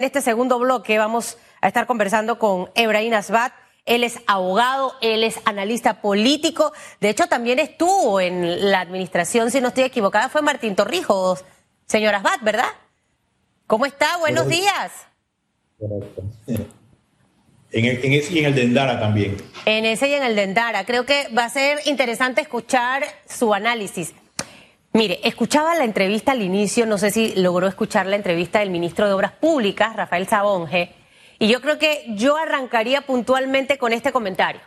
En este segundo bloque vamos a estar conversando con Ebrahim Asbat. Él es abogado, él es analista político. De hecho, también estuvo en la administración, si no estoy equivocada, fue Martín Torrijos. Señor Asbat, ¿verdad? ¿Cómo está? Buenos días. En, en, ese y en el de Endara también. En ese y en el de Endara. Creo que va a ser interesante escuchar su análisis. Mire, escuchaba la entrevista al inicio, no sé si logró escuchar la entrevista del ministro de Obras Públicas, Rafael Sabonge, y yo creo que yo arrancaría puntualmente con este comentario.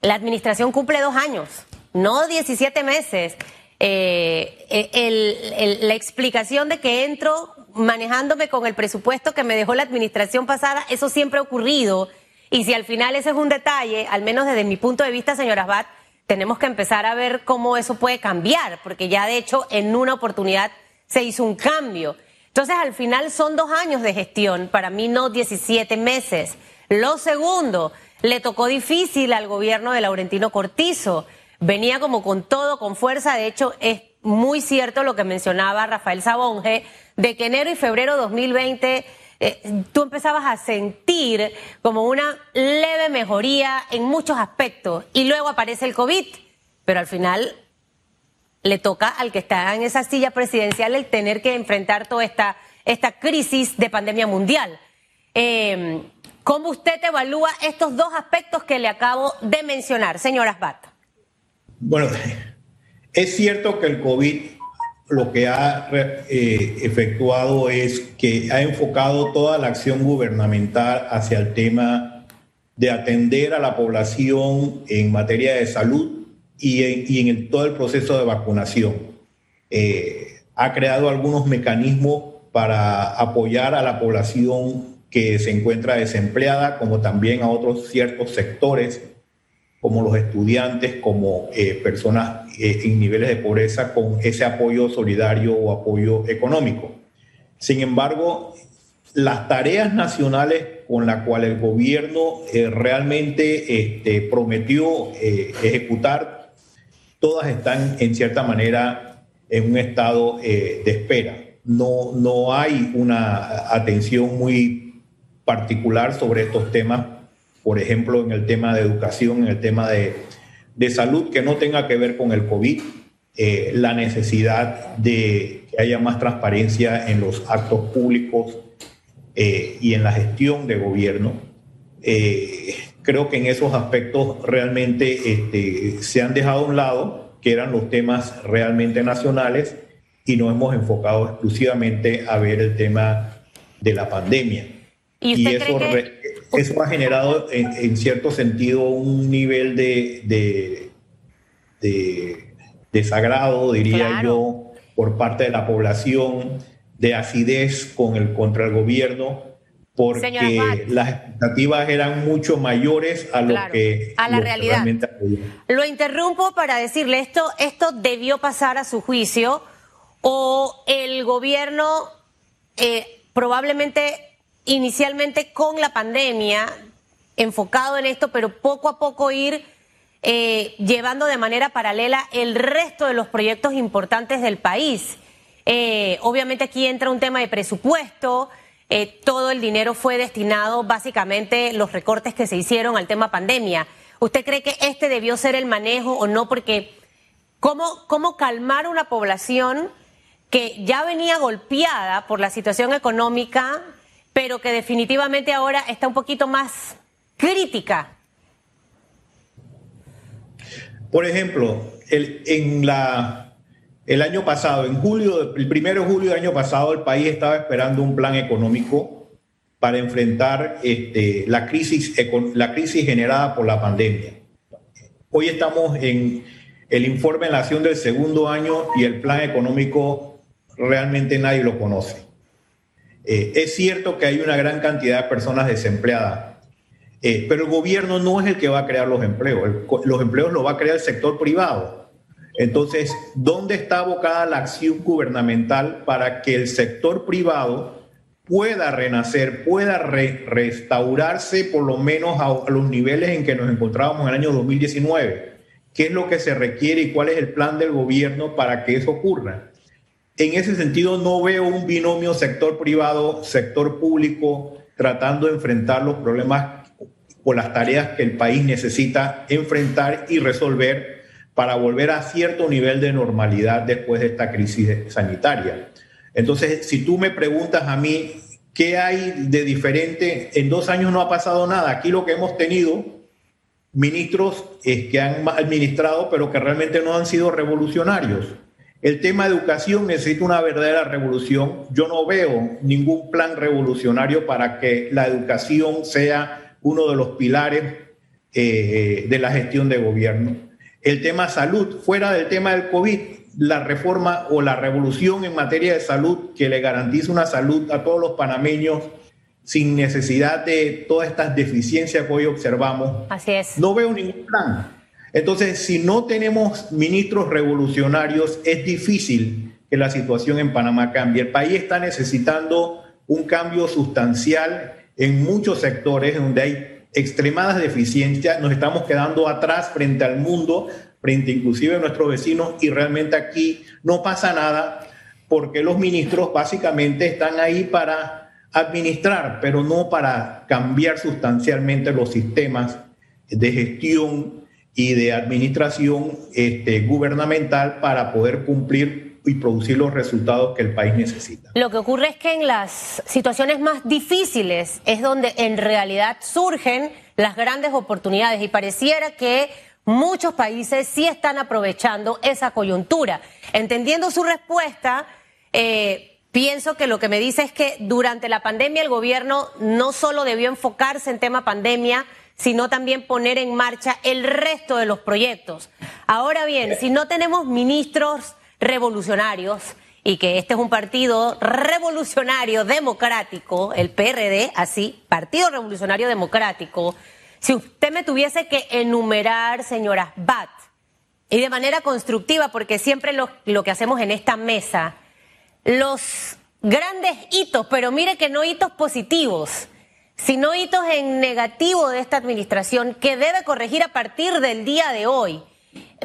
La administración cumple dos años, no 17 meses. Eh, eh, la explicación de que entro manejándome con el presupuesto que me dejó la administración pasada, eso siempre ha ocurrido. Y si al final ese es un detalle, al menos desde mi punto de vista, señora Abad, tenemos que empezar a ver cómo eso puede cambiar, porque ya de hecho en una oportunidad se hizo un cambio. Entonces al final son dos años de gestión, para mí no 17 meses. Lo segundo, le tocó difícil al gobierno de Laurentino Cortizo. Venía como con todo, con fuerza. De hecho, es muy cierto lo que mencionaba Rafael Sabonge, de que enero y febrero de 2020 eh, tú empezabas a sentir como una leve mejoría en muchos aspectos y luego aparece el COVID, pero al final le toca al que está en esa silla presidencial el tener que enfrentar toda esta, esta crisis de pandemia mundial. Em, ¿Cómo usted evalúa estos dos aspectos que le acabo de mencionar, señora Asbat? Bueno, es cierto que el COVID lo que ha eh, efectuado es que ha enfocado toda la acción gubernamental hacia el tema de atender a la población en materia de salud y en, todo el proceso de vacunación. Eh, ha creado algunos mecanismos para apoyar a la población que se encuentra desempleada, como también a otros ciertos sectores como los estudiantes, como eh, personas eh, en niveles de pobreza con ese apoyo solidario o apoyo económico. Sin embargo, las tareas nacionales con las cuales el gobierno eh, realmente este, prometió ejecutar, todas están en cierta manera en un estado de espera. No, no hay una atención muy particular sobre estos temas por ejemplo, en el tema de educación, en el tema de, salud, que no tenga que ver con el COVID, eh, la necesidad de que haya más transparencia en los actos públicos eh, y en la gestión de gobierno. Eh, creo que en esos aspectos realmente este, se han dejado a un lado, que eran los temas realmente nacionales, y nos hemos enfocado exclusivamente a ver el tema de la pandemia. ¿Y, eso eso ha generado en, cierto sentido un nivel de, de, desagrado, diría yo, por parte de la población, de acidez con el, contra el gobierno, porque las expectativas eran mucho mayores a lo que a la realidad. lo interrumpo para decirle esto, esto debió pasar a su juicio o el gobierno eh, probablemente inicialmente con la pandemia, enfocado en esto, pero poco a poco ir eh, llevando de manera paralela el resto de los proyectos importantes del país. Eh, obviamente aquí entra un tema de presupuesto, eh, todo el dinero fue destinado básicamente los recortes que se hicieron al tema pandemia. ¿Usted cree que este debió ser el manejo o no? Porque ¿cómo, cómo calmar una población que ya venía golpeada por la situación económica, pero que definitivamente ahora está un poquito más crítica. Por ejemplo, el, en la, el año pasado, en julio, el primero de julio del año pasado, el país estaba esperando un plan económico para enfrentar este, la, crisis, la crisis generada por la pandemia. Hoy estamos en el informe de la acción del segundo año y el plan económico realmente nadie lo conoce. Eh, es cierto que hay una gran cantidad de personas desempleadas, eh, pero el gobierno no es el que va a crear los empleos. los empleos los va a crear el sector privado. Entonces, ¿dónde está abocada la acción gubernamental para que el sector privado pueda renacer, pueda restaurarse por lo menos a, los niveles en que nos encontrábamos en el año 2019? ¿Qué es lo que se requiere y cuál es el plan del gobierno para que eso ocurra? En ese sentido no veo un binomio sector privado, sector público tratando de enfrentar los problemas o las tareas que el país necesita enfrentar y resolver para volver a cierto nivel de normalidad después de esta crisis sanitaria. Entonces, si tú me preguntas a mí qué hay de diferente, en dos años no ha pasado nada. Aquí lo que hemos tenido, ministros que han administrado, pero que realmente no han sido revolucionarios. El tema de educación necesita una verdadera revolución. Yo no veo ningún plan revolucionario para que la educación sea uno de los pilares eh, de la gestión de gobierno el tema salud, fuera del tema del COVID, la reforma o la revolución en materia de salud que le garantice una salud a todos los panameños sin necesidad de todas estas deficiencias que hoy observamos. Así es. No veo ningún plan. Entonces, si no tenemos ministros revolucionarios, es difícil que la situación en Panamá cambie. El país está necesitando un cambio sustancial en muchos sectores donde hay extremadas deficiencias, nos estamos quedando atrás frente al mundo, frente inclusive a nuestros vecinos y realmente aquí no pasa nada porque los ministros básicamente están ahí para administrar, pero no para cambiar sustancialmente los sistemas de gestión y de administración este, gubernamental para poder cumplir y producir los resultados que el país necesita. Lo que ocurre es que en las situaciones más difíciles es donde en realidad surgen las grandes oportunidades y pareciera que muchos países sí están aprovechando esa coyuntura. Entendiendo su respuesta, eh, pienso que lo que me dice es que durante la pandemia el gobierno no solo debió enfocarse en tema pandemia, sino también poner en marcha el resto de los proyectos. Ahora bien, si no tenemos ministros revolucionarios y que este es un partido revolucionario democrático, el PRD, así, Partido Revolucionario Democrático, si usted me tuviese que enumerar, señora Bat, y de manera constructiva, porque siempre lo, lo que hacemos en esta mesa, los grandes hitos, pero mire que no hitos positivos, sino hitos en negativo de esta administración que debe corregir a partir del día de hoy,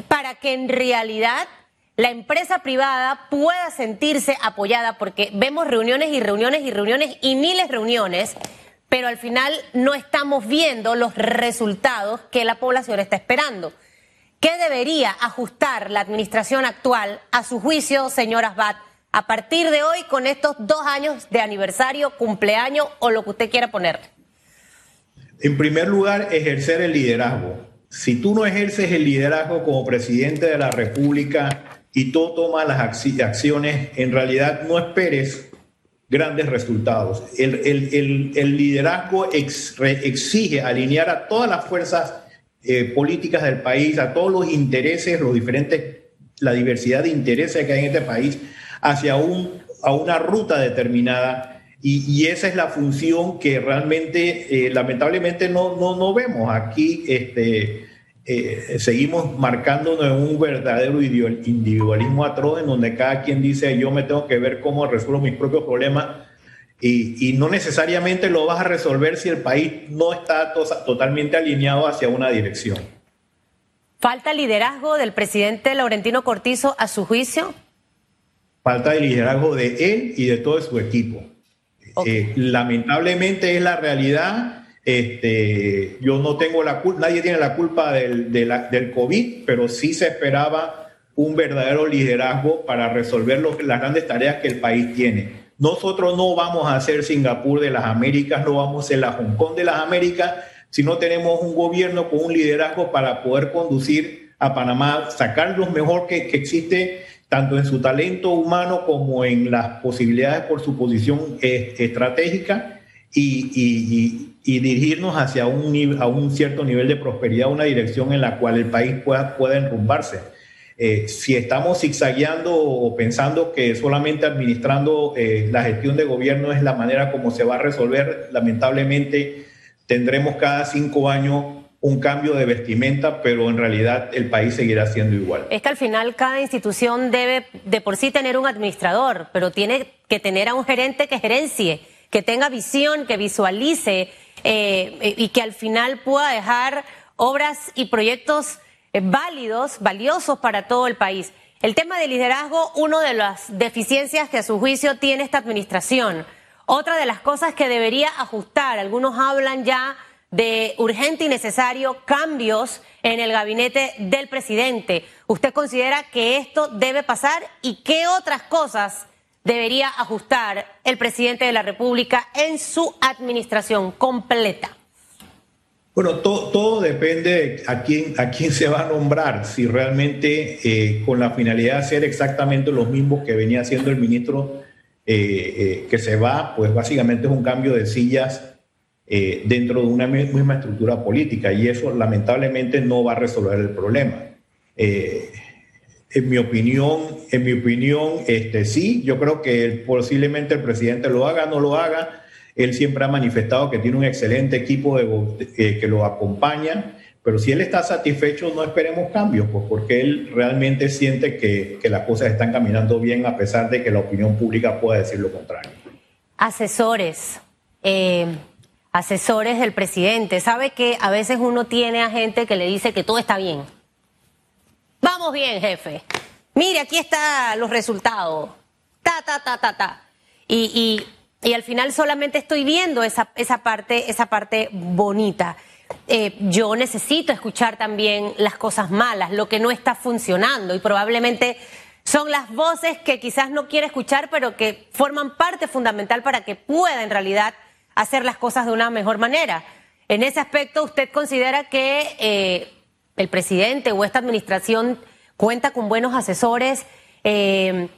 para que en realidad la empresa privada pueda sentirse apoyada, porque vemos reuniones y reuniones y reuniones y miles de reuniones, pero al final no estamos viendo los resultados que la población está esperando. ¿Qué debería ajustar la administración actual a su juicio, señora Asbat, a partir de hoy con estos dos años de aniversario, cumpleaños o lo que usted quiera poner? En primer lugar, ejercer el liderazgo. Si tú no ejerces el liderazgo como presidente de la República, y tú tomas las acciones, en realidad no esperes grandes resultados. El, liderazgo exige alinear a todas las fuerzas eh, políticas del país, a todos los intereses, los diferentes, la diversidad de intereses que hay en este país, hacia un, a una ruta determinada. Y, esa es la función que realmente, eh, lamentablemente, no, no, no vemos aquí. Este, eh, seguimos marcándonos un verdadero individualismo atroz en donde cada quien dice yo me tengo que ver cómo resuelvo mis propios problemas y, no necesariamente lo vas a resolver si el país no está totalmente alineado hacia una dirección. ¿Falta liderazgo del presidente Laurentino Cortizo a su juicio? Falta el liderazgo de él y de todo su equipo. Eh, lamentablemente es la realidad este, yo no tengo la culpa, nadie tiene la culpa del, del COVID, pero sí se esperaba un verdadero liderazgo para resolver las grandes tareas que el país tiene. Nosotros no vamos a ser Singapur de las Américas, no vamos a ser la Hong Kong de las Américas, si no tenemos un gobierno con un liderazgo para poder conducir a Panamá, sacar lo mejor que, existe, tanto en su talento humano como en las posibilidades por su posición eh, estratégica y, dirigirnos hacia un, cierto nivel de prosperidad, una dirección en la cual el país pueda, pueda enrumbarse. Eh, si estamos zigzagueando o pensando que solamente administrando eh, la gestión de gobierno es la manera como se va a resolver, lamentablemente tendremos cada cinco años un cambio de vestimenta, pero en realidad el país seguirá siendo igual. Es que al final cada institución debe de por sí tener un administrador, pero tiene que tener a un gerente que gerencie que tenga visión, que visualice eh, y que al final pueda dejar obras y proyectos eh, válidos, valiosos para todo el país. el tema del liderazgo, una de las deficiencias que a su juicio tiene esta administración. Otra de las cosas que debería ajustar, algunos hablan ya de urgente y necesario cambios en el gabinete del presidente. ¿Usted considera que esto debe pasar y qué otras cosas debería ajustar el presidente de la República en su administración completa? Bueno, todo, depende a quién, a quién se va a nombrar, si realmente eh, con la finalidad de hacer exactamente los mismos que venía haciendo el ministro eh, eh, que se va, pues básicamente es un cambio de sillas dentro de una misma estructura política y eso lamentablemente no va a resolver el problema. en mi opinión, en mi opinión, este, sí, yo creo que posiblemente el presidente lo haga, no lo haga, él siempre ha manifestado que tiene un excelente equipo de, eh, que lo acompaña, pero si él está satisfecho, no esperemos cambios, pues porque él realmente siente que, las cosas están caminando bien a pesar de que la opinión pública pueda decir lo contrario. Asesores. Eh, asesores del presidente. Sabe que a veces uno tiene a gente que le dice que todo está bien. Vamos bien, jefe. Mire, aquí están los resultados. Ta, ta, ta, ta, ta. y y al final solamente estoy viendo esa, esa, parte, esa parte bonita. Eh, yo necesito escuchar también las cosas malas, lo que no está funcionando y probablemente son las voces que quizás no quiere escuchar, pero que forman parte fundamental para que pueda en realidad hacer las cosas de una mejor manera. En ese aspecto, ¿usted considera que eh, el presidente o esta administración cuenta con buenos asesores? Eh,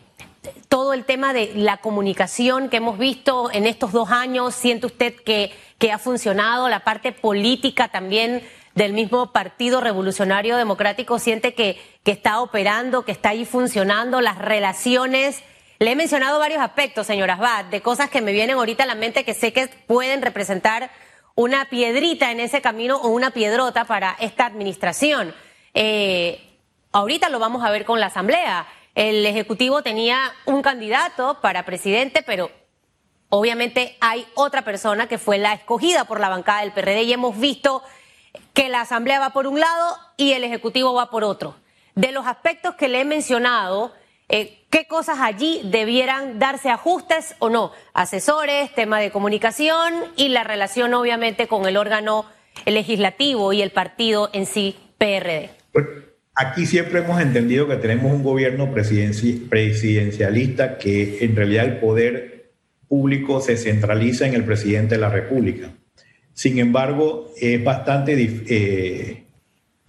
todo el tema de la comunicación que hemos visto en estos dos años, ¿siente usted que, que ha funcionado? La parte política también del mismo Partido Revolucionario Democrático siente que, que está operando, que está ahí funcionando, las relaciones. Le he mencionado varios aspectos, señora Bad, de cosas que me vienen ahorita a la mente que sé que pueden representar una piedrita en ese camino o una piedrota para esta administración. Eh, ahorita lo vamos a ver con la Asamblea el Ejecutivo tenía un candidato para presidente, pero obviamente hay otra persona que fue la escogida por la bancada del PRD y hemos visto que la Asamblea va por un lado y el Ejecutivo va por otro. De los aspectos que le he mencionado, eh, ¿qué cosas allí debieran darse ajustes o no? Asesores, tema de comunicación y la relación obviamente con el órgano legislativo y el partido en sí, PRD. Aquí siempre hemos entendido que tenemos un gobierno presidencialista que en realidad el poder público se centraliza en el presidente de la República. Sin embargo, es bastante eh,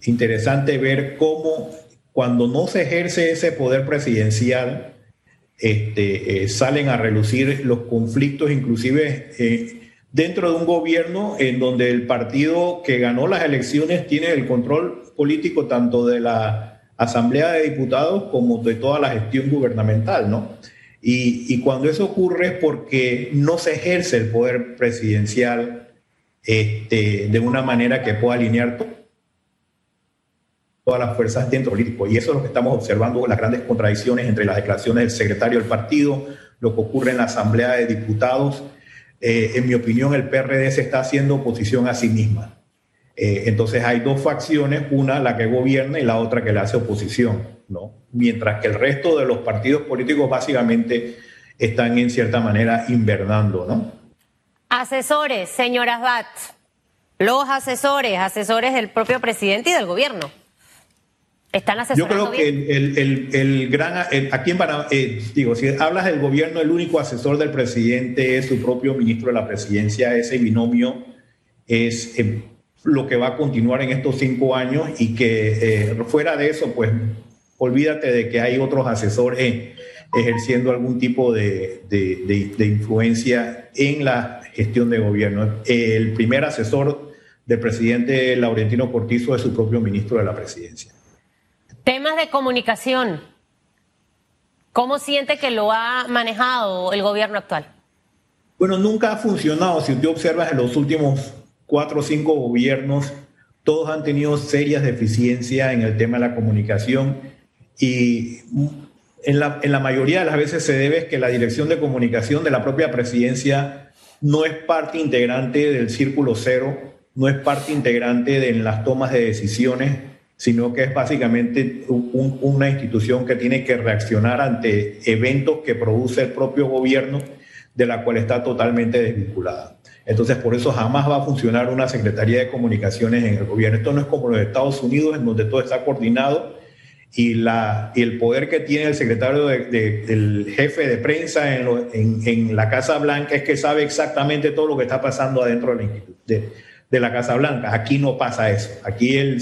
interesante ver cómo cuando no se ejerce ese poder presidencial, este, eh, salen a relucir los conflictos, inclusive eh, dentro de un gobierno en donde el partido que ganó las elecciones tiene el control político tanto de la Asamblea de Diputados como de toda la gestión gubernamental, ¿no? Y, cuando eso ocurre es porque no se ejerce el poder presidencial este, de una manera que pueda alinear todas las fuerzas dentro político. Y eso es lo que estamos observando, las grandes contradicciones entre las declaraciones del secretario del partido, lo que ocurre en la Asamblea de Diputados eh, en mi opinión, el PRD se está haciendo oposición a sí misma. Eh, entonces hay dos facciones, una la que gobierna y la otra que le hace oposición, ¿no? Mientras que el resto de los partidos políticos básicamente están en cierta manera invernando, ¿no? Asesores, señoras Bat, los asesores, asesores del propio presidente y del gobierno. ¿Están asesorando Yo creo que el, gran, aquí en Panamá, eh, digo, si hablas del gobierno, el único asesor del presidente es su propio ministro de la presidencia, ese binomio es eh, lo que va a continuar en estos cinco años y que eh, fuera de eso, pues olvídate de que hay otros asesores ejerciendo algún tipo de, de influencia en la gestión de gobierno. El primer asesor del presidente Laurentino Cortizo es su propio ministro de la presidencia. Temas de comunicación. ¿Cómo siente que lo ha manejado el gobierno actual? Bueno, nunca ha funcionado. Si usted observa en los últimos cuatro o cinco gobiernos, todos han tenido serias deficiencias en el tema de la comunicación y en la, en la mayoría de las veces se debe que la dirección de comunicación de la propia presidencia no es parte integrante del círculo cero, no es parte integrante de las tomas de decisiones sino que es básicamente una institución que tiene que reaccionar ante eventos que produce el propio gobierno, de la cual está totalmente desvinculada. Entonces, por eso jamás va a funcionar una Secretaría de Comunicaciones en el gobierno. Esto no es como los Estados Unidos, en donde todo está coordinado y, la, y el poder que tiene el secretario del jefe de prensa en, la Casa Blanca es que sabe exactamente todo lo que está pasando adentro de de la Casa Blanca. Aquí no pasa eso. Aquí el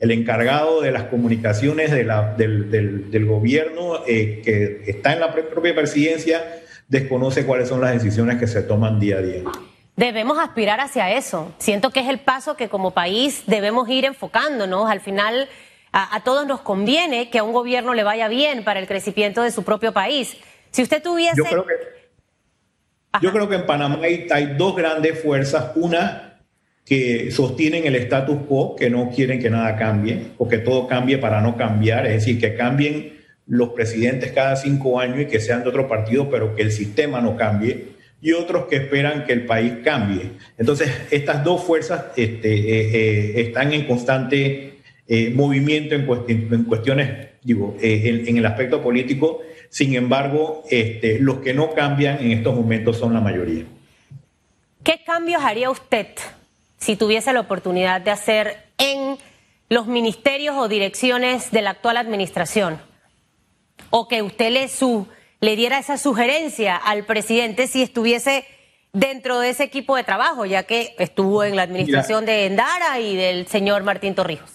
el encargado de las comunicaciones de la, del, del, gobierno eh, que está en la propia presidencia desconoce cuáles son las decisiones que se toman día a día. Debemos aspirar hacia eso. Siento que es el paso que como país debemos ir enfocándonos. Al final, a, todos nos conviene que a un gobierno le vaya bien para el crecimiento de su propio país. Si usted tuviese... Yo creo que, yo creo que en Panamá hay, hay dos grandes fuerzas. Una que sostienen el status quo, que no quieren que nada cambie o que todo cambie para no cambiar, es decir, que cambien los presidentes cada cinco años y que sean de otro partido, pero que el sistema no cambie, y otros que esperan que el país cambie. Entonces, estas dos fuerzas este, eh, eh, están en constante eh, movimiento en, cuestiones, digo, en, en, el aspecto político, sin embargo, este, los que no cambian en estos momentos son la mayoría. ¿Qué cambios haría usted si tuviese la oportunidad de hacer en los ministerios o direcciones de la actual administración? O que usted le, su, le diera esa sugerencia al presidente si estuviese dentro de ese equipo de trabajo, ya que estuvo en la administración de Endara y del señor Martín Torrijos.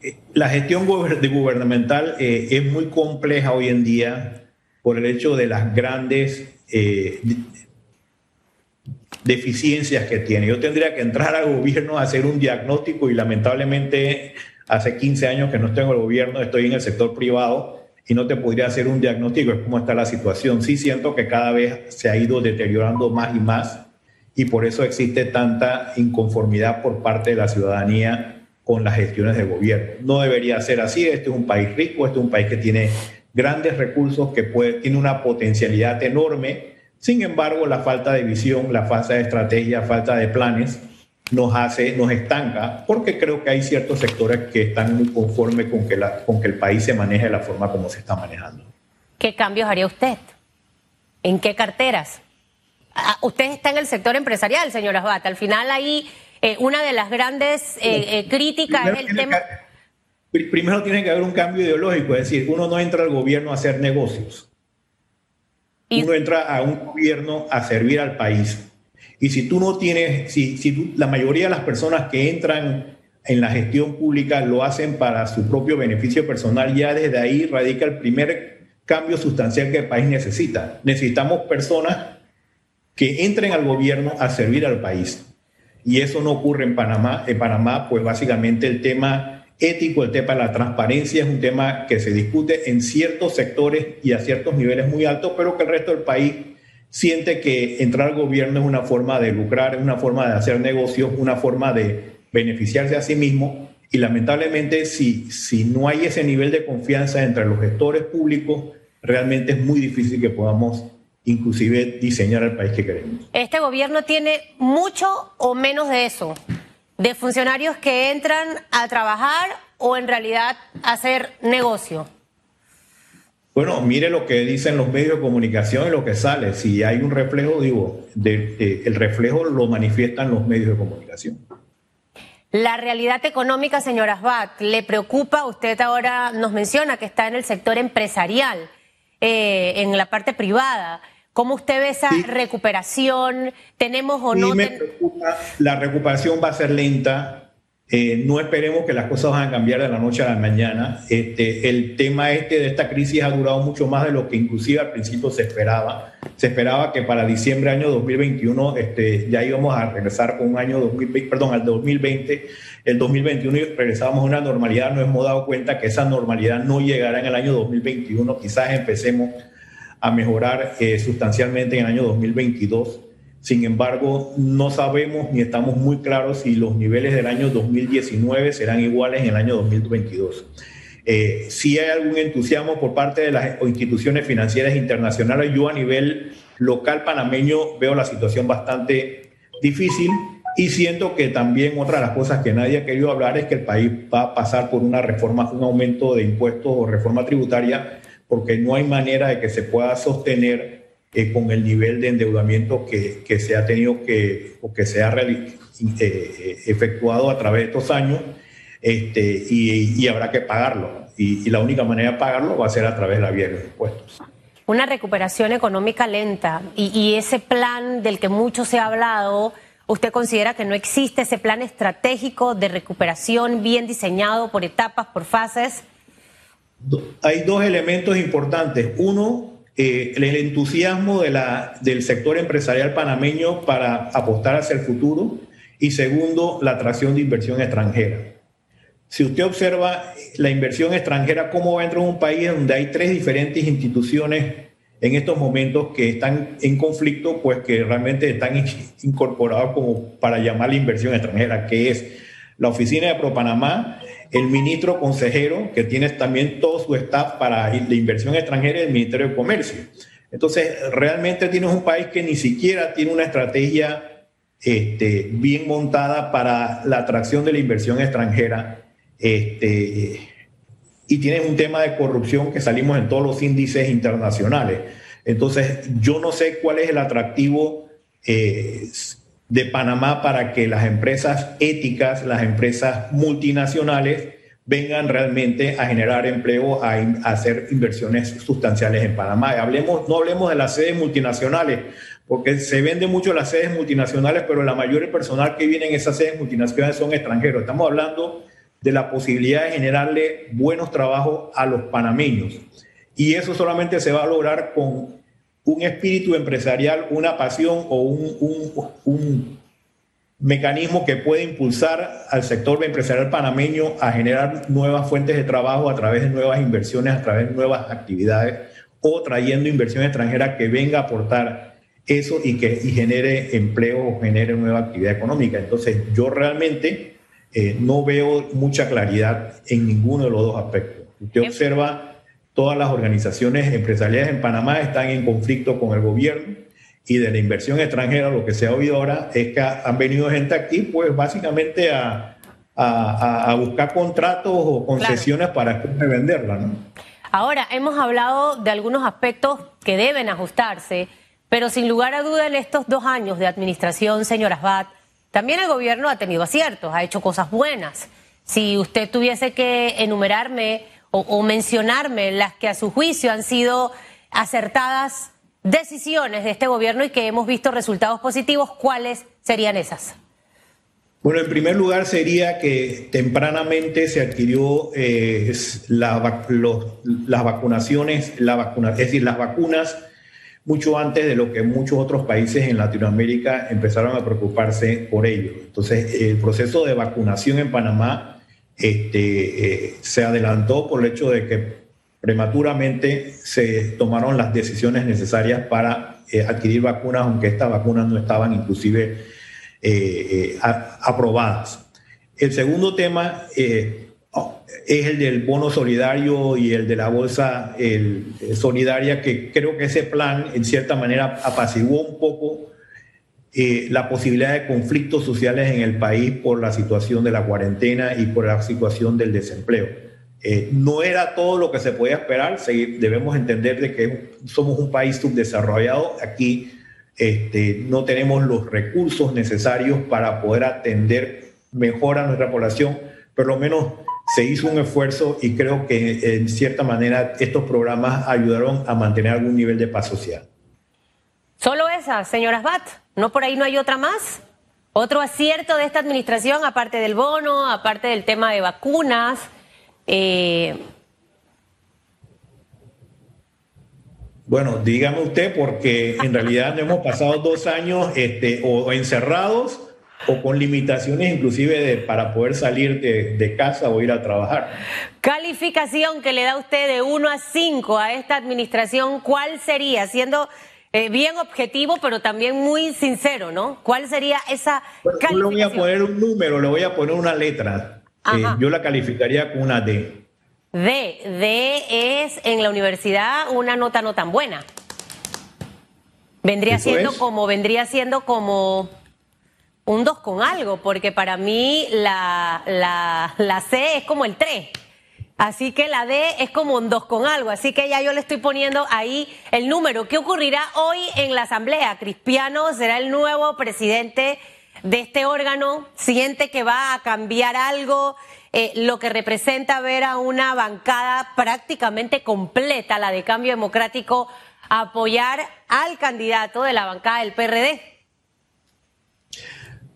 Eh, la gestión gubernamental eh, es muy compleja hoy en día por el hecho de las grandes eh, deficiencias que tiene. Yo tendría que entrar al gobierno a hacer un diagnóstico y lamentablemente hace 15 años que no estoy en el gobierno, estoy en el sector privado y no te podría hacer un diagnóstico de cómo está la situación. Sí siento que cada vez se ha ido deteriorando más y más y por eso existe tanta inconformidad por parte de la ciudadanía con las gestiones del gobierno. No debería ser así, este es un país rico, este es un país que tiene grandes recursos, que tiene una potencialidad enorme sin embargo, la falta de visión, la falta de estrategia, falta de planes nos hace, nos estanca, porque creo que hay ciertos sectores que están muy conformes con que, la, con que el país se maneje de la forma como se está manejando. ¿Qué cambios haría usted? ¿En qué carteras? Ah, usted está en el sector empresarial, señora Abad. Al final ahí eh, una de las grandes eh, eh, críticas es el tema... primero tiene que haber un cambio ideológico, es decir, uno no entra al gobierno a hacer negocios uno entra a un gobierno a servir al país. Y si tú no tienes, si, si la mayoría de las personas que entran en la gestión pública lo hacen para su propio beneficio personal, ya desde ahí radica el primer cambio sustancial que el país necesita. Necesitamos personas que entren al gobierno a servir al país. Y eso no ocurre en Panamá. En Panamá, pues básicamente el tema ético, el tema de la transparencia es un tema que se discute en ciertos sectores y a ciertos niveles muy altos, pero que el resto del país siente que entrar al gobierno es una forma de lucrar, es una forma de hacer negocios, una forma de beneficiarse a sí mismo. Y lamentablemente, si, si no hay ese nivel de confianza entre los gestores públicos, realmente es muy difícil que podamos inclusive diseñar el país que queremos. Este gobierno tiene mucho o menos de eso de funcionarios que entran a trabajar o en realidad a hacer negocio? Bueno, mire lo que dicen los medios de comunicación y lo que sale. Si hay un reflejo, digo, el reflejo lo manifiestan los medios de comunicación. La realidad económica, señora Asbat, ¿le preocupa? Usted ahora nos menciona que está en el sector empresarial, eh, en la parte privada. ¿Cómo usted ve esa recuperación? ¿Tenemos o no? Me preocupa. La recuperación va a ser lenta. Eh, no esperemos que las cosas van a cambiar de la noche a la mañana. Este, el tema este de esta crisis ha durado mucho más de lo que inclusive al principio se esperaba. Se esperaba que para diciembre año 2021 este, ya íbamos a regresar con un año 2020, perdón, al 2020, el 2021 y regresábamos a una normalidad. Nos hemos dado cuenta que esa normalidad no llegará en el año 2021. Quizás empecemos a mejorar eh, sustancialmente en el año 2022. Sin embargo, no sabemos ni estamos muy claros si los niveles del año 2019 serán iguales en el año 2022. Eh, si hay algún entusiasmo por parte de las instituciones financieras internacionales, yo a nivel local panameño veo la situación bastante difícil Y siento que también otra de las cosas que nadie ha querido hablar es que el país va a pasar por una reforma, un aumento de impuestos o reforma tributaria, porque no hay manera de que se pueda sostener eh, con el nivel de endeudamiento que, que, se ha tenido que, o que se ha eh, efectuado a través de estos años, este, y, y habrá que pagarlo. Y, y, la única manera de pagarlo va a ser a través de la vía de los impuestos. Una recuperación económica lenta y, y ese plan del que mucho se ha hablado ¿Usted considera que no existe ese plan estratégico de recuperación bien diseñado por etapas, por fases? Hay dos elementos importantes. Uno, eh, el entusiasmo del sector empresarial panameño para apostar hacia el futuro. Y segundo, la atracción de inversión extranjera. Si usted observa la inversión extranjera, cómo va a entrar en un país donde hay tres diferentes instituciones en estos momentos que están en conflicto, pues que realmente están incorporados como para llamar la inversión extranjera, que es la oficina de ProPanamá, el ministro consejero, que tiene también todo su staff para la inversión extranjera y el Ministerio de Comercio. Entonces, realmente tienes un país que ni siquiera tiene una estrategia este, bien montada para la atracción de la inversión extranjera. Este, y tienes un tema de corrupción que salimos en todos los índices internacionales. Entonces, yo no sé cuál es el atractivo eh, de Panamá para que las empresas éticas, las empresas multinacionales, vengan realmente a generar empleo, a, hacer inversiones sustanciales en Panamá. Hablemos, no hablemos de las sedes multinacionales, porque se vende mucho las sedes multinacionales, pero la mayoría del personal que viene en esas sedes multinacionales son extranjeros. Estamos hablando de la posibilidad de generarle buenos trabajos a los panameños. Y eso solamente se va a lograr con un espíritu empresarial, una pasión o un, mecanismo que puede impulsar al sector empresarial panameño a generar nuevas fuentes de trabajo a través de nuevas inversiones, a través de nuevas actividades o trayendo inversión extranjera que venga a aportar eso y que y genere empleo o genere nueva actividad económica. Entonces, yo realmente eh, no veo mucha claridad en ninguno de los dos aspectos. Usted observa, todas las organizaciones empresariales en Panamá están en conflicto con el gobierno y de la inversión extranjera lo que se ha oído ahora es que han venido gente aquí pues básicamente a, a, buscar contratos o concesiones para venderla. ¿no? Ahora, hemos hablado de algunos aspectos que deben ajustarse, pero sin lugar a duda en estos dos años de administración, señor Asbat, también el gobierno ha tenido aciertos, ha hecho cosas buenas. Si usted tuviese que enumerarme o, mencionarme las que a su juicio han sido acertadas decisiones de este gobierno y que hemos visto resultados positivos, ¿cuáles serían esas? Bueno, en primer lugar sería que tempranamente se adquirió eh, las vacunaciones, la vacuna, es decir, las vacunas mucho antes de lo que muchos otros países en Latinoamérica empezaron a preocuparse por ello. Entonces, el proceso de vacunación en Panamá este, eh, se adelantó por el hecho de que prematuramente se tomaron las decisiones necesarias para eh, adquirir vacunas, aunque estas vacunas no estaban inclusive eh, aprobadas. El segundo tema es el del bono solidario y el de la bolsa el, solidaria, que creo que ese plan en cierta manera apaciguó un poco eh, la posibilidad de conflictos sociales en el país por la situación de la cuarentena y por la situación del desempleo. Eh, no era todo lo que se podía esperar, debemos entender de que somos un país subdesarrollado, aquí este, no tenemos los recursos necesarios para poder atender mejor a nuestra población, por lo menos se hizo un esfuerzo y creo que en cierta manera estos programas ayudaron a mantener algún nivel de paz social. Solo esa, señoras Bat, ¿no por ahí no hay otra más? Otro acierto de esta administración, aparte del bono, aparte del tema de vacunas. Eh, bueno, dígame usted, porque en realidad hemos pasado dos años este, o encerrados o con limitaciones inclusive de, para poder salir de, casa o ir a trabajar. Calificación que le da usted de 1 a 5 a esta administración, ¿cuál sería? Siendo eh, bien objetivo, pero también muy sincero, ¿no? ¿Cuál sería esa calificación? Yo le voy a poner un número, le voy a poner una letra. Eh, yo la calificaría con una D. D. D es en la universidad una nota no tan buena. Vendría siendo como, vendría siendo como un 2 con algo, porque para mí la, la, la C es como el 3. Así que la D es como un 2 con algo. Así que ya yo le estoy poniendo ahí el número. ¿Qué ocurrirá hoy en la Asamblea? Cristiano será el nuevo presidente de este órgano. Siente que va a cambiar algo, eh, lo que representa ver a una bancada prácticamente completa, la de Cambio Democrático, apoyar al candidato de la bancada del PRD.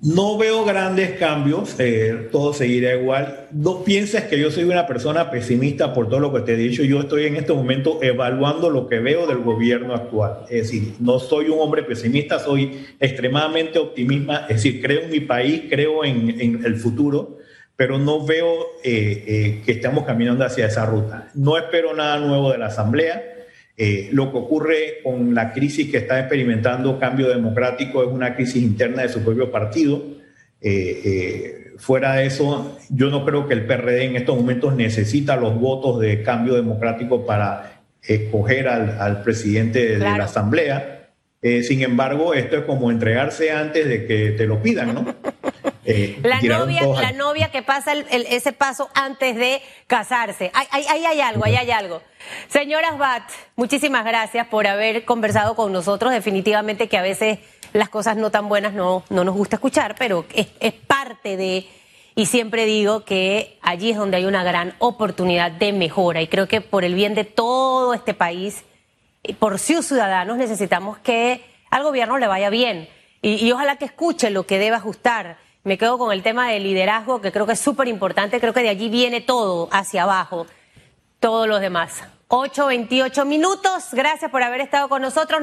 No veo grandes cambios, eh, todo seguirá igual. No pienses que yo soy una persona pesimista por todo lo que te he dicho. Yo estoy en este momento evaluando lo que veo del gobierno actual. Es decir, no soy un hombre pesimista, soy extremadamente optimista. Es decir, creo en mi país, creo en, el futuro, pero no veo eh, eh, que estamos caminando hacia esa ruta. No espero nada nuevo de la Asamblea eh, lo que ocurre con la crisis que está experimentando Cambio Democrático es una crisis interna de su propio partido. Eh, eh, fuera de eso, yo no creo que el PRD en estos momentos necesita los votos de Cambio Democrático para escoger al, presidente de la Asamblea. sin embargo, esto es como entregarse antes de que te lo pidan, ¿no? Eh, la, novia, la novia que pasa ese paso antes de casarse. Ahí hay, algo, ahí hay algo. Señora Bat, muchísimas gracias por haber conversado con nosotros. Definitivamente que a veces las cosas no tan buenas no, no nos gusta escuchar, pero es, es parte de... Y siempre digo que allí es donde hay una gran oportunidad de mejora. Y creo que por el bien de todo este país, por sus ciudadanos, necesitamos que al gobierno le vaya bien. Y, y ojalá que escuche lo que debe ajustar me quedo con el tema del liderazgo, que creo que es súper importante. Creo que de allí viene todo hacia abajo, todos los demás. 8.28 minutos. Gracias por haber estado con nosotros.